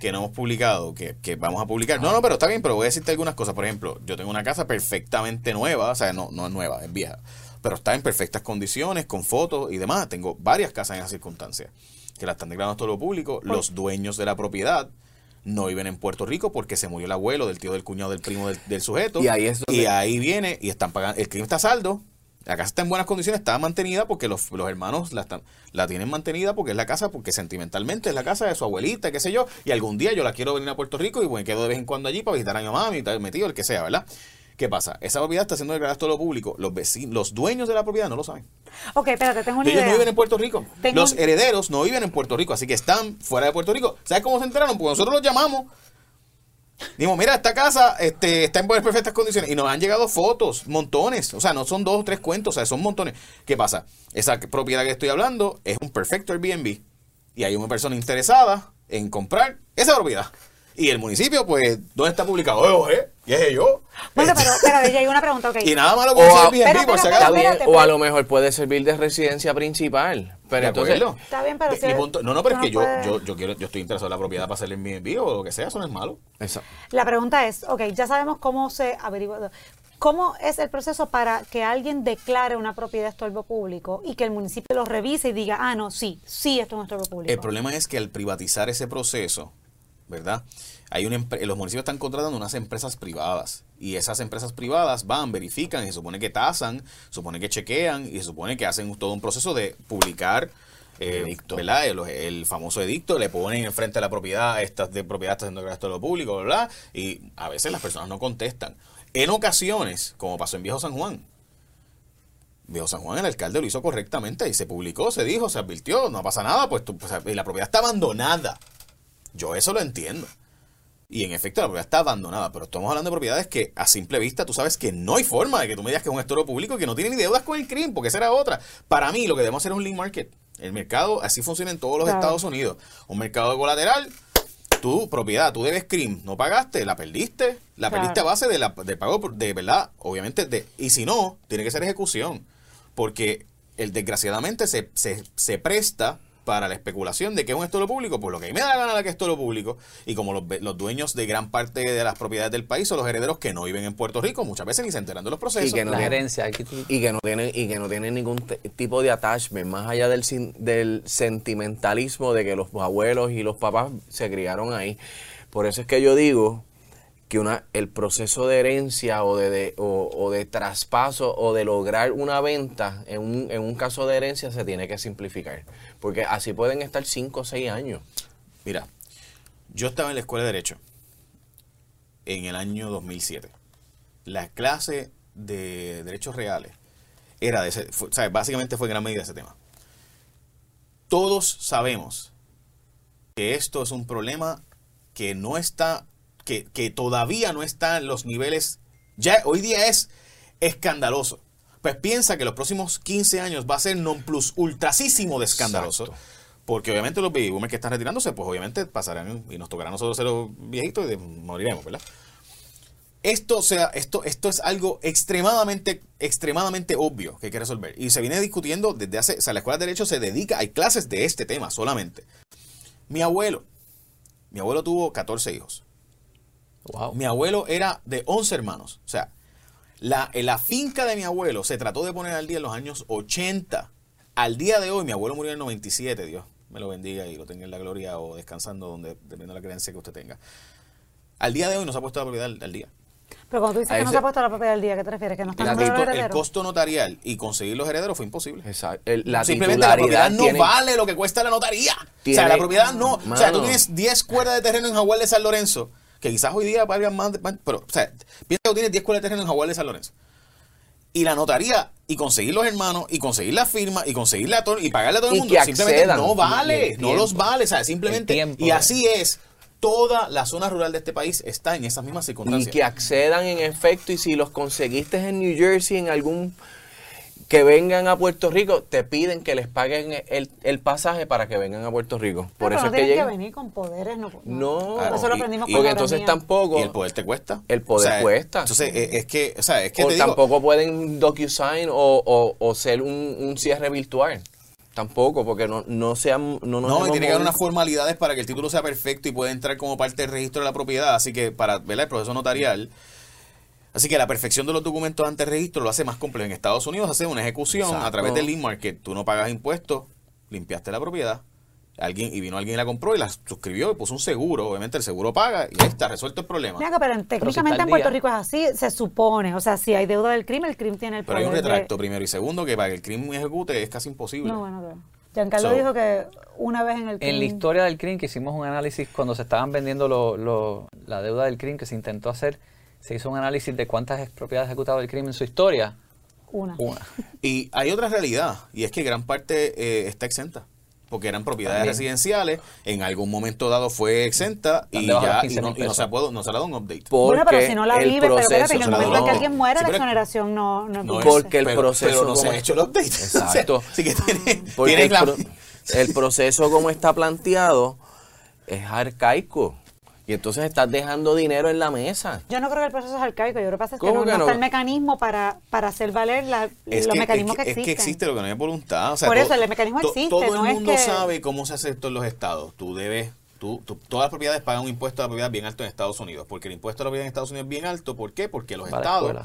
que no hemos publicado, que, que vamos a publicar. No, no, pero está bien, pero voy a decirte algunas cosas. Por ejemplo, yo tengo una casa perfectamente nueva, o sea, no, no es nueva, es vieja, pero está en perfectas condiciones, con fotos y demás. Tengo varias casas en esas circunstancias, que las están declarando a todo lo público. Los dueños de la propiedad no viven en Puerto Rico porque se murió el abuelo, del tío, del cuñado, del primo del, del sujeto. Y ahí es donde- Y ahí viene y están pagando, el crimen está a saldo. La casa está en buenas condiciones, está mantenida porque los, los hermanos la, están, la tienen mantenida porque es la casa, porque sentimentalmente es la casa de su abuelita, qué sé yo, y algún día yo la quiero venir a Puerto Rico y bueno, quedo de vez en cuando allí para visitar a mi mamá, a mi, a mi tío, el que sea, ¿verdad? ¿Qué pasa? Esa propiedad está siendo declarada a todo lo público. Los vecinos, los dueños de la propiedad no lo saben. Ok, espérate, tengo una Ellos no viven en Puerto Rico. Tengo Los herederos no viven en Puerto Rico, así que están fuera de Puerto Rico. ¿Sabes cómo se enteraron? Porque nosotros los llamamos. Dijimos, mira, esta casa este, está en buenas perfectas condiciones. Y nos han llegado fotos, montones. O sea, no son dos o tres cuentos, o sea, son montones. ¿Qué pasa? Esa propiedad que estoy hablando es un perfecto Airbnb. Y hay una persona interesada en comprar esa propiedad. Y el municipio, pues, ¿dónde está publicado? Eh, eh, ¿Y es yo? Bueno, pero espérate, ya hay una pregunta, ok. Y nada malo con O ese a- Airbnb, por si acaso. Está bien, espérate, o a pero- lo mejor puede servir de residencia principal. Pero ¿De entonces, acuerdo? Está bien, pero Mi- si mi punto- no, no, pero es que no yo, yo, yo, quiero, yo estoy interesado en la propiedad para hacer el Airbnb o lo que sea, eso no es malo. Esa- La pregunta es, ok, ya sabemos cómo se averigua. ¿Cómo es el proceso para que alguien declare una propiedad de estorbo público y que el municipio lo revise y diga, ah, no, sí, sí, esto es un estorbo público? El problema es que al privatizar ese proceso, ¿verdad? Hay una los municipios están contratando unas empresas privadas y esas empresas privadas van, verifican y se supone que tasan, supone que chequean y se supone que hacen todo un proceso de publicar eh, Edicto. ¿verdad? El, el famoso edicto, le ponen enfrente a la propiedad, estas de propiedad está haciendo esto de lo público, ¿verdad? Y a veces las personas no contestan. En ocasiones, como pasó en Viejo San Juan, Viejo San Juan, el alcalde lo hizo correctamente y se publicó, se dijo, se advirtió, no pasa nada, pues, tú- pues, y la propiedad está abandonada. Yo eso lo entiendo. Y en efecto la propiedad está abandonada, pero estamos hablando de propiedades que a simple vista tú sabes que no hay forma de que tú me digas que es un estoro público y que no tiene ni deudas con el crimen, porque esa era otra. Para mí lo que debemos hacer es un link market. El mercado así funciona en todos los Claro. Estados Unidos. Un mercado colateral, tu propiedad, tú debes CRIM, no pagaste, la perdiste, la Claro. perdiste a base de la, del pago de verdad, obviamente, de, y si no, tiene que ser ejecución, porque el desgraciadamente se, se, se presta para la especulación de que es un estolo público, por lo que a mí me da la gana de que es estolo público, y como los, dueños de gran parte de las propiedades del país son los herederos que no viven en Puerto Rico, muchas veces ni se enteran de los procesos. Y que no La tiene- gerencia. aquí tú- y que no tienen y que no tienen ningún tipo de attachment más allá del sin- del sentimentalismo de que los abuelos y los papás se criaron ahí por eso es que yo digo que una el proceso de herencia o de, de- o, de traspaso o de lograr una venta en un, en un caso de herencia se tiene que simplificar porque así pueden estar 5 o 6 años Mira, yo estaba en la escuela de Derecho en el año 2007. La clase de Derechos Reales era de ese, básicamente fue en gran medida ese tema. Todos sabemos que esto es un problema que no está, que, que todavía no está en los niveles, ya hoy día es escandaloso. Pues piensa que los próximos 15 años va a ser non plus ultrasísimo de escandaloso. Exacto. Porque obviamente los baby boomers que están retirándose, pues obviamente pasarán y nos tocará a nosotros ser los viejitos y de- moriremos, ¿verdad? Esto, o sea, esto, esto es algo extremadamente, extremadamente obvio que hay que resolver. Y se viene discutiendo desde hace, o sea, la escuela de Derecho se dedica, hay clases de este tema solamente. Mi abuelo, mi abuelo tuvo 14 hijos. Wow. Mi abuelo era de 11 hermanos. O sea, la, la finca de mi abuelo se trató de poner al día en los años 80. Al día de hoy, mi abuelo murió en el 97, Dios me lo bendiga y lo tenga en la gloria o descansando, donde dependiendo de la creencia que usted tenga. Al día de hoy no se ha puesto la propiedad al, al día. Pero cuando tú dices A que no se ha puesto la propiedad del día, ¿qué te refieres? ¿Que no están El el costo notarial y conseguir los herederos fue imposible. Exacto. El- la Simplemente la propiedad no vale lo que cuesta la notaría. o sea, la propiedad no. O sea, tú tienes 10 cuerdas de terreno en Jaguar de San Lorenzo que quizás hoy día valgan más, pero, o sea, piensa que tienes 10 escuelas de terreno en Jaguar de San Lorenzo. Y la notaría, y conseguir los hermanos, y conseguir la firma, y conseguirle a todo, y pagarle a todo el Y mundo, que simplemente accedan. no vale, Y no los vale, o sea, simplemente, tiempo, y así es, toda la zona rural de este país está en esas mismas Y circunstancias. que accedan en efecto y si los conseguiste en New Jersey en algún que vengan a Puerto Rico, te piden que les paguen el, el pasaje para que vengan a Puerto Rico. Por Pero eso no es que tienen que venir con poderes. No, No, Claro, eso lo aprendimos y- con Porque entonces tampoco Y el poder te cuesta. El poder cuesta. Entonces, eh, es que, o sea, es que o te digo, tampoco pueden DocuSign o, o, o ser un, un cierre virtual. Tampoco, porque no, no sean no, nos No, y tiene que haber unas formalidades para que el título sea perfecto y pueda entrar como parte del registro de la propiedad. Así que para ver el proceso notarial. Así que la perfección de los documentos ante registro lo hace más complejo. En Estados Unidos hace una ejecución a través del link market. Tú no pagas impuestos, limpiaste la propiedad. Alguien, y vino alguien y la compró y la suscribió y puso un seguro. Obviamente el seguro paga y ahí está, resuelto el problema. Mira, pero en- técnicamente en Puerto día. Rico es así, se supone. O sea, si hay deuda del crimen, el crimen tiene el Pero poder hay un de- retracto primero y segundo que para que el crimen ejecute es casi imposible. No, bueno, pero Giancarlo So- dijo que una vez en el En crimen... la historia del CRIM, que hicimos un análisis cuando se estaban vendiendo lo- lo- la deuda del CRIM, que se intentó hacer, se hizo un análisis de cuántas propiedades ha ejecutado el crimen en su historia. Una. Una. Y hay otra realidad, y es que gran parte eh, está exenta. Porque eran propiedades También. residenciales, en algún momento dado fue exenta y ya 15 y no, mil y no se, pesos. puedo- no se le ha dado un update. Bueno, pero Porque si no la el vive, pero espérate, en el momento en que alguien muera, Sí, la exoneración no, no, No. Porque el pero, proceso pero no se ha hecho el update. Exacto. Así que tiene, Porque tiene el, la- pro- el proceso como está planteado es arcaico. Y entonces estás dejando dinero en la mesa. Yo no creo que el proceso es arcaico, yo creo que pasa es que ¿Cómo no, que no no? está el mecanismo para, para hacer valer la- los que, mecanismos es que, es que existen. existe lo que no hay voluntad. O sea, Por todo- eso, el mecanismo to- existe, Todo no el mundo sabe cómo se hace esto en los estados. Tú debes, tú, tú- todas las propiedades pagan un impuesto a la propiedad bien alto en Estados Unidos. Porque el impuesto a la propiedad en Estados Unidos es bien alto. ¿Por qué? Porque los Para estados.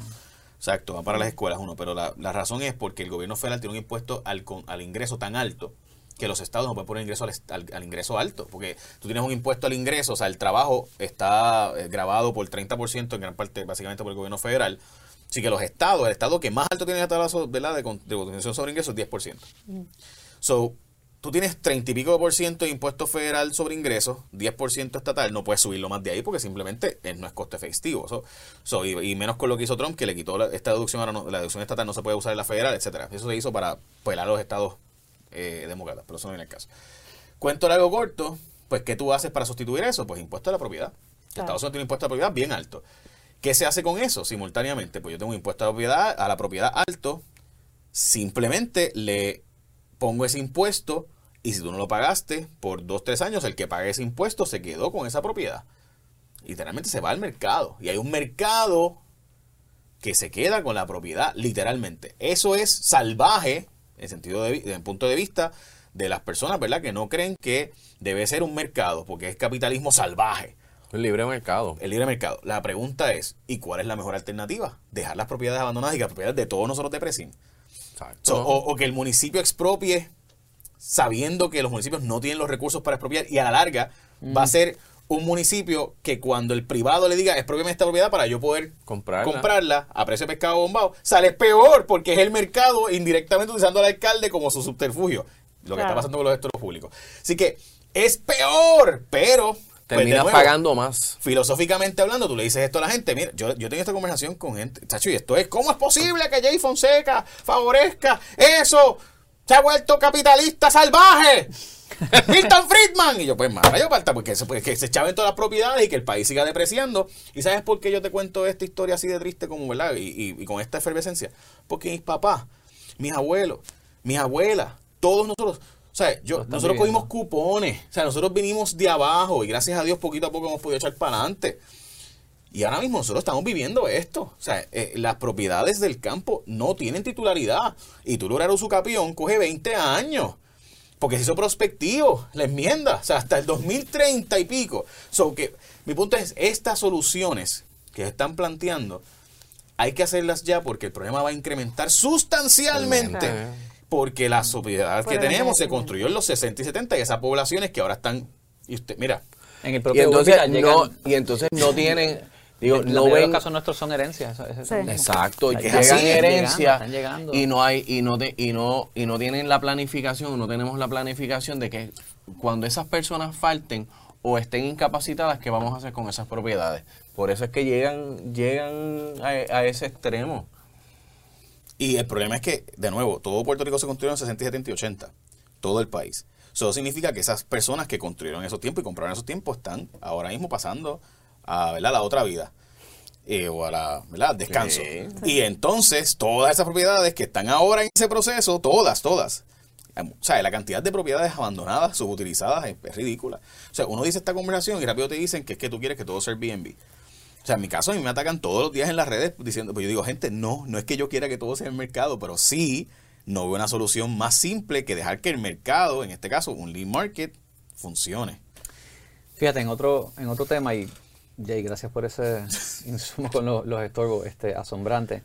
Exacto, va para las escuelas uno. Pero la, la razón es porque el gobierno federal tiene un impuesto al, con- al ingreso tan alto que los estados no pueden poner ingreso al, est- al- al ingreso alto. Porque tú tienes un impuesto al ingreso, o sea, el trabajo está eh, grabado por 30% en gran parte, básicamente por el gobierno federal. Así que los estados, el estado que más alto tiene la tasa ¿verdad? de, de contribución sobre ingresos es 10%. So, tú tienes 30 y pico de por ciento de impuesto federal sobre ingresos, 10% estatal, no puedes subirlo más de ahí porque simplemente eh, no es coste efectivo. So, so, y, y menos con lo que hizo Trump, que le quitó la- esta deducción, ahora no- la deducción estatal no se puede usar en la federal, etcétera Eso se hizo para pelar a los estados eh, demócratas, pero eso no viene el caso. Cuento largo corto, pues ¿qué tú haces para sustituir eso? Pues impuesto a la propiedad. Claro. Estados Unidos tiene un impuesto a la propiedad bien alto. ¿Qué se hace con eso simultáneamente? Pues yo tengo un impuesto a la propiedad, a la propiedad alto, simplemente le pongo ese impuesto y si tú no lo pagaste por dos, tres años, el que pague ese impuesto se quedó con esa propiedad. Literalmente se va al mercado. Y hay un mercado que se queda con la propiedad, literalmente. Eso es salvaje, en sentido de, desde el punto de vista de las personas, ¿verdad? Que no creen que debe ser un mercado, porque es capitalismo salvaje. El libre mercado. El libre mercado. La pregunta es, ¿y cuál es la mejor alternativa? Dejar las propiedades abandonadas y que las propiedades de todos nosotros. So, o, o que el municipio expropie sabiendo que los municipios no tienen los recursos para expropiar y a la larga va a ser un municipio que cuando el privado le diga expropiame esta propiedad para yo poder Comprarla. comprarla a precio de pescado bombado, sale peor porque es el mercado indirectamente utilizando al alcalde como su subterfugio. Lo que está pasando con los gestores públicos. Así que es peor, pero... pues, Terminas nuevo, pagando más. filosóficamente hablando, tú le dices esto a la gente. Mira, yo, yo tengo esta conversación con gente. Chacho, y esto es: ¿cómo es posible que Jay Fonseca favorezca eso? Se ha vuelto capitalista salvaje. Milton Friedman. Y yo, pues, más yo falta porque se, pues, que se echaban todas las propiedades y que el país siga depreciando. ¿Y sabes por qué yo te cuento esta historia así de triste como, ¿verdad? Y, y- y con esta efervescencia. Porque mis papás, mis abuelos, mis abuelas, todos nosotros. O sea, yo, nosotros cogimos cupones. O sea, nosotros vinimos de abajo y gracias a Dios poquito a poco hemos podido echar para adelante. Y ahora mismo nosotros estamos viviendo esto. O sea, eh, las propiedades del campo no tienen titularidad. Y tú lograr su capión coge 20 años. Porque se hizo prospectivo la enmienda. O sea, hasta el 2030 y pico. So que, mi punto es, estas soluciones que se están planteando, hay que hacerlas ya porque el problema va a incrementar sustancialmente. Porque la sociedad Por que tenemos se construyó en los 60 y 70 y esas poblaciones que ahora están... Y usted, mira, En el Y propio entonces, no, llegan- y entonces no tienen, digo, la no ven, los casos nuestros son herencias. eso- eso Sí. exacto, y llegan así, herencia están llegando. y no hay, y no, te- y no, y no tienen la planificación, no tenemos la planificación de que cuando esas personas falten, o estén incapacitadas, ¿qué vamos a hacer con esas propiedades? Por eso es que llegan, llegan a, ese extremo. Y el problema es que, de nuevo, todo Puerto Rico se construyó en 60, 70 y 80. Todo el país. Eso significa que esas personas que construyeron esos tiempos y compraron esos tiempos están ahora mismo pasando a la otra vida. Eh, o a la ¿verdad? descanso. Y entonces, todas esas propiedades que están ahora en ese proceso, todas, todas, o sea, la cantidad de propiedades abandonadas, subutilizadas, es, ridícula. O sea, uno dice esta conversación y rápido te dicen que es que tú quieres que todo sea Airbnb. O sea, en mi caso, a mí me atacan todos los días en las redes diciendo, pues yo digo, gente, no, no es que yo quiera que todo sea el mercado, pero sí, no veo una solución más simple que dejar que el mercado, en este caso, un lead market, funcione. Fíjate, en otro, en otro tema, y Jay, gracias por ese insumo con los, los estorbos, este, asombrante.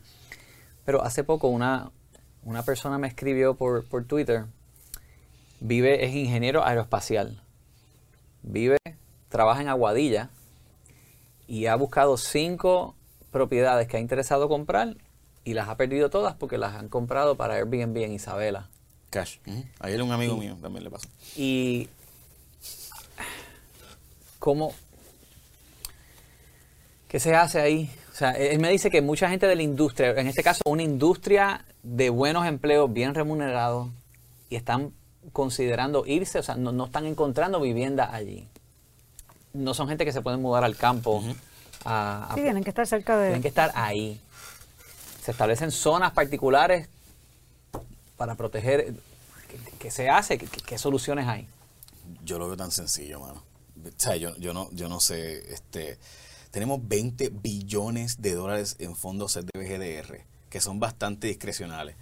Pero hace poco una, una persona me escribió por, por Twitter vive, es ingeniero aeroespacial. Vive, trabaja en Aguadilla y ha buscado cinco propiedades que ha interesado comprar y las ha perdido todas porque las han comprado para Airbnb en Isabela. Cash. Ayer un amigo mío también le pasó. Y cómo ¿qué se hace ahí? O sea, él me dice que mucha gente de la industria, en este caso una industria de buenos empleos bien remunerados y están considerando irse, o sea, no, están encontrando vivienda allí. No son gente que se pueden mudar al campo. sí, tienen que estar cerca de... Tienen que estar ahí. Se establecen zonas particulares para proteger. ¿Qué, se hace? ¿Qué, soluciones hay? Yo lo veo tan sencillo, mano. O sea, yo, yo, no, yo no sé, este... Tenemos 20 billones de dólares en fondos CDBGDR, que son bastante discrecionales.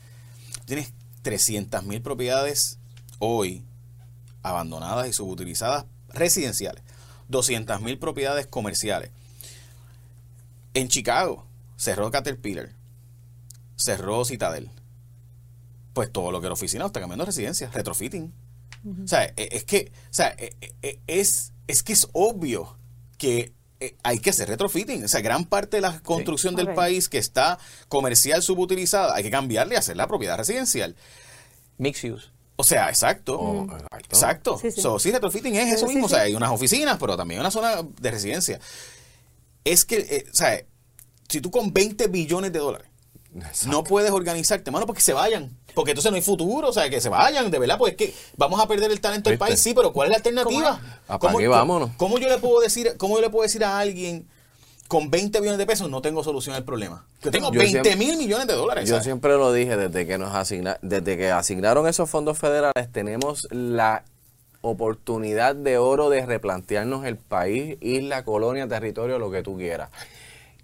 Tienes 300 mil propiedades hoy abandonadas y subutilizadas residenciales, 200.000 propiedades comerciales. En Chicago cerró Caterpillar, cerró Citadel. Pues todo lo que era oficina está cambiando de residencia, retrofitting. O sea, e, es que, o sea, e, e, es, es que es obvio que hay que hacer retrofitting. O sea, gran parte de la construcción del país que está comercial subutilizada, hay que cambiarle y hacer la propiedad residencial. Mixed use. O sea, exacto. Oh, exacto. Sí, sí. retrofitting es eso mismo. O sea, hay unas oficinas, pero también una zona de residencia. Es que, eh, o sea, si tú con 20 billones de dólares no puedes organizarte, mano, porque se vayan. Porque entonces no hay futuro, o sea, que se vayan, de verdad, pues es que vamos a perder el talento del país, sí, pero ¿cuál es la alternativa? ¿Cómo, vámonos. ¿Cómo yo le puedo decir, cómo yo le puedo decir a alguien con 20 millones de pesos no tengo solución al problema. Yo tengo 20 mil millones de dólares. Yo siempre lo dije desde que nos asigna, desde que asignaron esos fondos federales, tenemos la oportunidad de oro de replantearnos el país, isla, colonia, territorio, lo que tú quieras.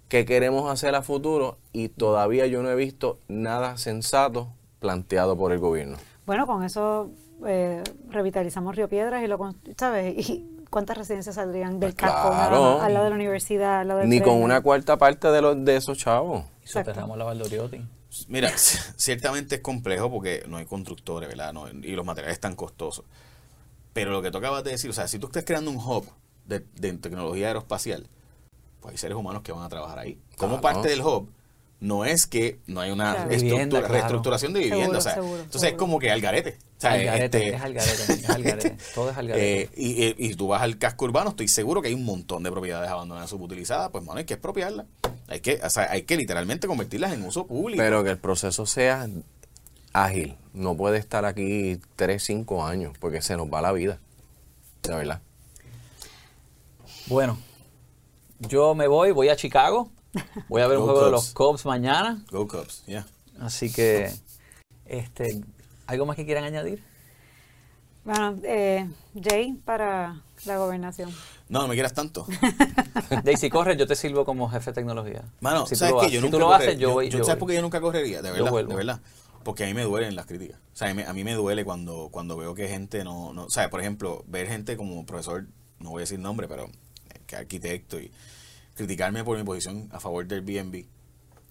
¿Qué queremos hacer a futuro? Y todavía yo no he visto nada sensato planteado por el gobierno. Bueno, con eso eh, revitalizamos Río Piedras y lo, ¿sabes? Y ¿cuántas residencias saldrían del pues casco al lado de la universidad? Ni con una cuarta parte de, los, de esos chavos. Y soterramos la Valdoriotti. Mira, ciertamente es complejo porque no hay constructores, ¿verdad? y los materiales están costosos. Pero lo que tú acabas de decir, o sea, si tú estás creando un hub de, tecnología aeroespacial, pues hay seres humanos que van a trabajar ahí. Como parte del hub, no es que no hay una reestructuración de vivienda. o sea, entonces es como que al garete. O sea, este, es al garete, todo es al garete. Eh, y, y, tú vas al casco urbano, estoy seguro que hay un montón de propiedades abandonadas subutilizadas, pues bueno, hay que expropiarlas. Hay que, o sea, hay que literalmente convertirlas en uso público. Pero que el proceso sea ágil. No puede estar aquí 3, 5 años, porque se nos va la vida. De verdad. Bueno, yo me voy, voy a Chicago Voy a ver un juego de los Cubs mañana. Go Cubs, ya. Así que, este, ¿algo más que quieran añadir? Bueno, eh, Jay, para la gobernación. No, no me quieras tanto. Jay, si corres, yo te sirvo como jefe de tecnología. Mano, si ¿sabes tú Yo si nunca tú lo haces, yo, voy. Yo, ¿Sabes por qué yo nunca correría? De verdad, de verdad. Porque a mí me duelen las críticas. O sea, a mí, me duele cuando, cuando veo que gente no, no... O sea, por ejemplo, ver gente como profesor, no voy a decir nombre, pero que arquitecto y criticarme por mi posición a favor del BNB.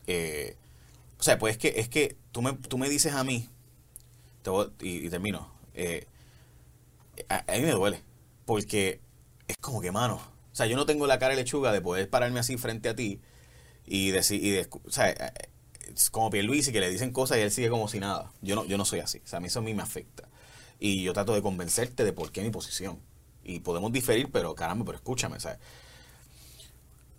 Eh, o sea, pues es que, es que tú, me, tú me dices a mí, y, termino, eh, a, mí me duele, porque es como que, mano, o sea, yo no tengo la cara de lechuga de poder pararme así frente a ti y decir, y o sea, es como Pierluisi que le dicen cosas y él sigue como si nada. Yo no, yo no soy así, o sea, a mí eso a mí me afecta. Y yo trato de convencerte de por qué mi posición. Y podemos diferir, pero caramba, pero escúchame, ¿sabes?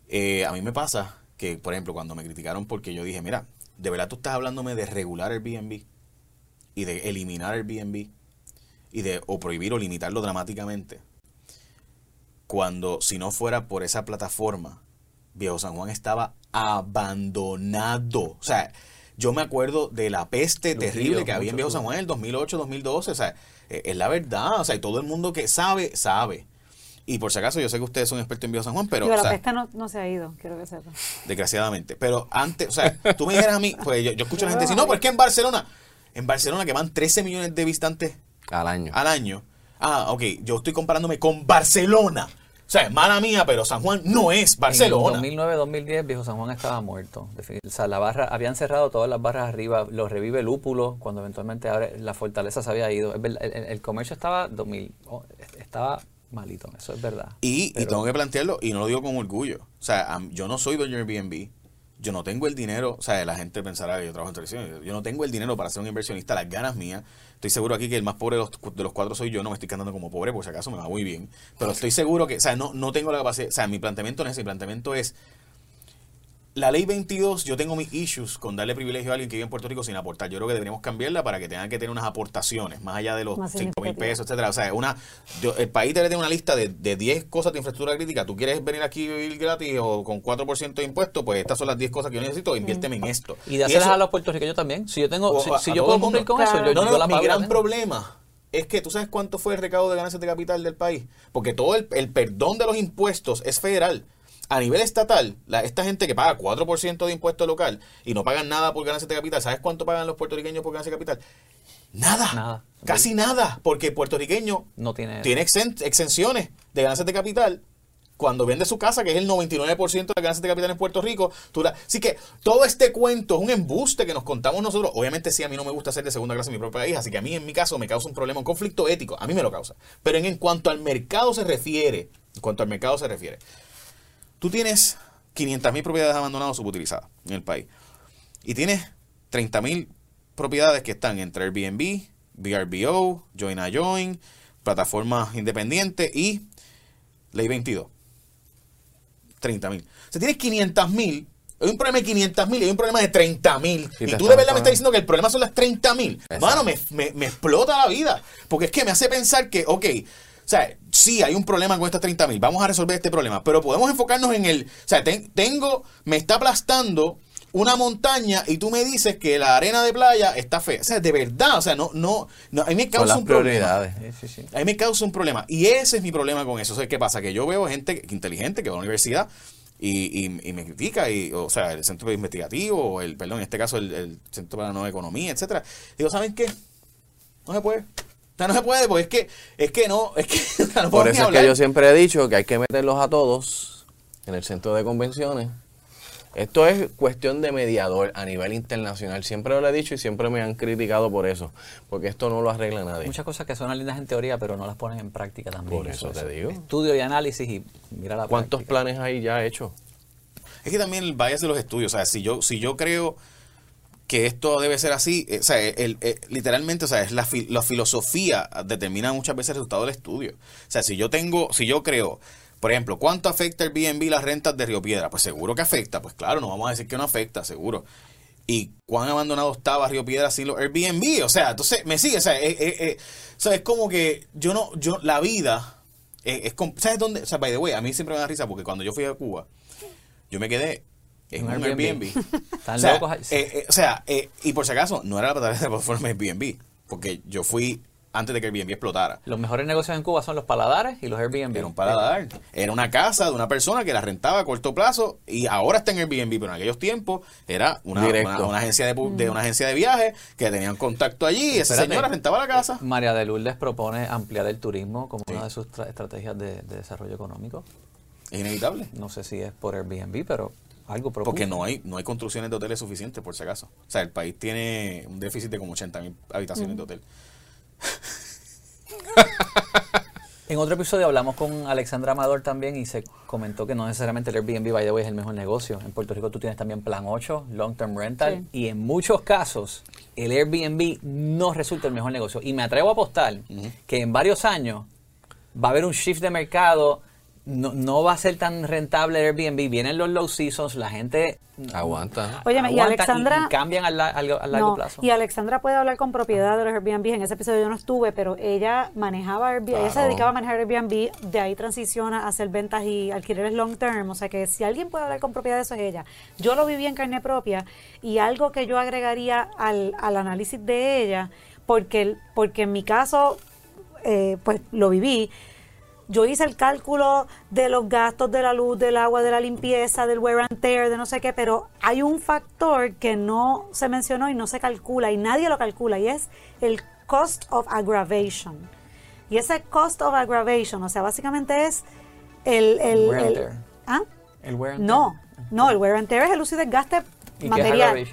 Eh, a mí me pasa que, por ejemplo, cuando me criticaron porque yo dije, mira, de verdad tú estás hablándome de regular el Airbnb y de eliminar el Airbnb y de o prohibir o limitarlo dramáticamente. Cuando si no fuera por esa plataforma, Viejo San Juan estaba abandonado. O sea, yo me acuerdo de la peste terrible que había en Viejo San Juan en el 2008, 2012. O sea, eh, es la verdad. O sea, y todo el mundo que sabe, sabe. Y por si acaso, yo sé que ustedes son expertos en Viejo San Juan, pero. Pero la peste no, se ha ido, quiero que sepa. Desgraciadamente. Pero antes, o sea, tú me dijeras a mí, pues yo, escucho a la gente decir, no, pues es que en Barcelona, en Barcelona que van 13 millones de visitantes al año. Al año. Ah, ok, yo estoy comparándome con Barcelona. O sea, es mala mía, pero San Juan no es Barcelona. En 2009-2010, Viejo San Juan estaba muerto. O sea, la barra, habían cerrado todas las barras arriba, lo revive Lúpulo, cuando eventualmente abre, la fortaleza se había ido. El, comercio estaba 2000, estaba malito, eso es verdad. Y, y, tengo que plantearlo, y no lo digo con orgullo. O sea, yo no soy dueño de Airbnb, yo no tengo el dinero, o sea, la gente pensará que yo trabajo en televisión, yo no tengo el dinero para ser un inversionista, las ganas mías Estoy seguro aquí que el más pobre de los, de los cuatro soy yo, no me estoy cantando como pobre, por si acaso me va muy bien. Pero estoy seguro que, o sea, no, no tengo la capacidad, o sea, mi planteamiento no es mi planteamiento es la ley 22, yo tengo mis issues con darle privilegio a alguien que vive en Puerto Rico sin aportar. Yo creo que deberíamos cambiarla para que tengan que tener unas aportaciones, más allá de los 5 mil pesos, etcétera. O sea, una, el país debe tener una lista de, de 10 cosas de infraestructura crítica. ¿Tú quieres venir aquí y vivir gratis o con 4% de impuestos? Pues estas son las 10 cosas que yo necesito, inviérteme en esto. Y de hacerlas a los puertorriqueños también. Si yo tengo, si, yo puedo cumplir con eso, yo, no, no, Mi gran problema es que tú sabes cuánto fue el recaudo de ganancias de capital del país. Porque todo el, el perdón de los impuestos es federal a nivel estatal, la, esta gente que paga 4% de impuesto local y no pagan nada por ganancia de capital, ¿sabes cuánto pagan los puertorriqueños por ganancia de capital? Nada. nada. Casi nada. Porque el puertorriqueño no tiene, tiene exenciones de ganancias de capital cuando vende su casa, que es el 99% de las ganancias de capital en Puerto Rico. Tú Así que todo este cuento es un embuste que nos contamos nosotros. Obviamente sí, a mí no me gusta ser de segunda clase en mi propia hija, así que a mí en mi caso me causa un problema, un conflicto ético. A mí me lo causa. Pero en cuanto al mercado se refiere, en cuanto al mercado se refiere, Tú tienes 500.000 propiedades abandonadas o subutilizadas en el país. Y tienes 30.000 propiedades que están entre Airbnb, VRBO, Join a Join, plataformas independientes y Ley 22. 30.000. O sea, tienes 500.000 hay un problema de 500 mil y hay un problema de 30 mil. Y, tú de verdad me estás diciendo que el problema son las 30 mil. Mano, me, me, me, explota la vida. Porque es que me hace pensar que, ok, o sea, sí, hay un problema con estas 30 mil. Vamos a resolver este problema. Pero podemos enfocarnos en el. O sea, tengo. Me está aplastando una montaña y tú me dices que la arena de playa está fea. O sea, de verdad, o sea, no, no, no a mí me causa un problema. A mí me causa un problema. Y ese es mi problema con eso. O sea, ¿qué pasa? Que yo veo gente inteligente que va a la universidad y, y, me critica, y, o sea, el centro investigativo, o el, perdón, en este caso el, el Centro para la Nueva Economía, etcétera. Digo, ¿saben qué? No se puede. O sea, no se puede, porque es que, es que no, es que Por eso es que yo siempre he dicho que hay que meterlos a todos en el centro de convenciones. Esto es cuestión de mediador a nivel internacional. Siempre lo he dicho y siempre me han criticado por eso, porque esto no lo arregla nadie. Muchas cosas que son lindas en teoría, pero no las ponen en práctica también. Por eso, te digo. Estudio y análisis y mira la ¿Cuántos planes hay ya hechos? Es que también el bias de los estudios, o sea, si yo, si yo creo que esto debe ser así. Eh, o sea, el, eh, literalmente, o sea, es la, la filosofía determina muchas veces el resultado del estudio. O sea, si yo tengo, si yo creo, por ejemplo, ¿cuánto afecta el BNB las rentas de Río Piedra? Pues seguro que afecta, pues claro, no vamos a decir que no afecta, seguro. ¿Y cuán abandonado estaba Río Piedra sin los Airbnb? O sea, entonces me sigue, o sea, eh, o sea, es como que yo no, yo, la vida, es, ¿sabes dónde? O sea, by the way, a mí siempre me da risa porque cuando yo fui a Cuba, yo me quedé en un Airbnb. Están o sea, locos. Eh, eh, o sea eh, y por si acaso, no era la plataforma de Airbnb, porque yo fui antes de que Airbnb explotara. Los mejores negocios en Cuba son los paladares y los Airbnb. Era un paladar. Era una casa de una persona que la rentaba a corto plazo y ahora está en Airbnb, pero en aquellos tiempos era una, una, agencia de, de, una agencia de viajes que tenían contacto allí y esa señora rentaba la casa. María de Lourdes propone ampliar el turismo como una de sus estrategias de, de desarrollo económico. Es inevitable. No sé si es por Airbnb, pero algo Porque no hay, no hay construcciones de hoteles suficientes, por si acaso. O sea, el país tiene un déficit de como 80 mil habitaciones de hotel. En otro episodio hablamos con Alexandra Amador también y se comentó que no necesariamente el Airbnb by the way es el mejor negocio. En Puerto Rico tú tienes también Plan 8, Long Term Rental y en muchos casos el Airbnb no resulta el mejor negocio. Y me atrevo a apostar que en varios años va a haber un shift de mercado no, no va a ser tan rentable Airbnb. Vienen los low seasons, la gente aguanta. Oye, y Alexandra. cambian al, largo plazo. Y Alexandra puede hablar con propiedad de los Airbnb. En ese episodio yo no estuve, pero ella manejaba Airbnb. Ella se dedicaba a manejar Airbnb. De ahí transiciona a hacer ventas y alquileres long term. O sea que si alguien puede hablar con propiedad, eso es ella. Yo lo viví en carne propia. Y algo que yo agregaría al, al análisis de ella, porque, porque en mi caso, eh, pues lo viví yo hice el cálculo de los gastos de la luz, del agua, de la limpieza, del wear and tear, de no sé qué, pero hay un factor que no se mencionó y no se calcula y nadie lo calcula y es el cost of aggravation. Y ese cost of aggravation, o sea, básicamente es el... el, wear and tear. ¿Ah? El wear and tear. No, no, el wear and tear es el uso y desgaste material.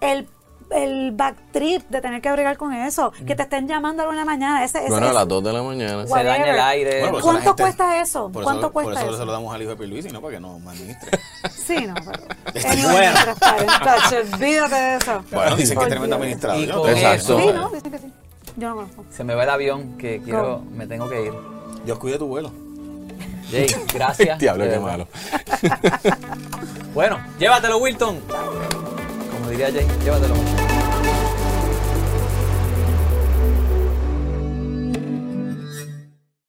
el el backtrip de tener que bregar con eso, que te estén llamando a la mañana. Ese, bueno, a las 2 de la mañana. Se daña el aire. ¿Cuánto cuesta eso? ¿Cuánto eso, cuesta por eso, eso? se lo damos al hijo de Pierluisi, no para que nos administre. sí, no, pero... Es bueno. Olvídate de eso. Bueno, dicen que es tremendo administrador. Y eso- Sí, no, dicen que sí. Yo no conozco. Se me va el avión que quiero, me tengo que ir. Dios cuide tu vuelo. Jay, gracias. Diablo, qué malo. Bueno, llévatelo, Wilton. Como diría Jay, llévatelo.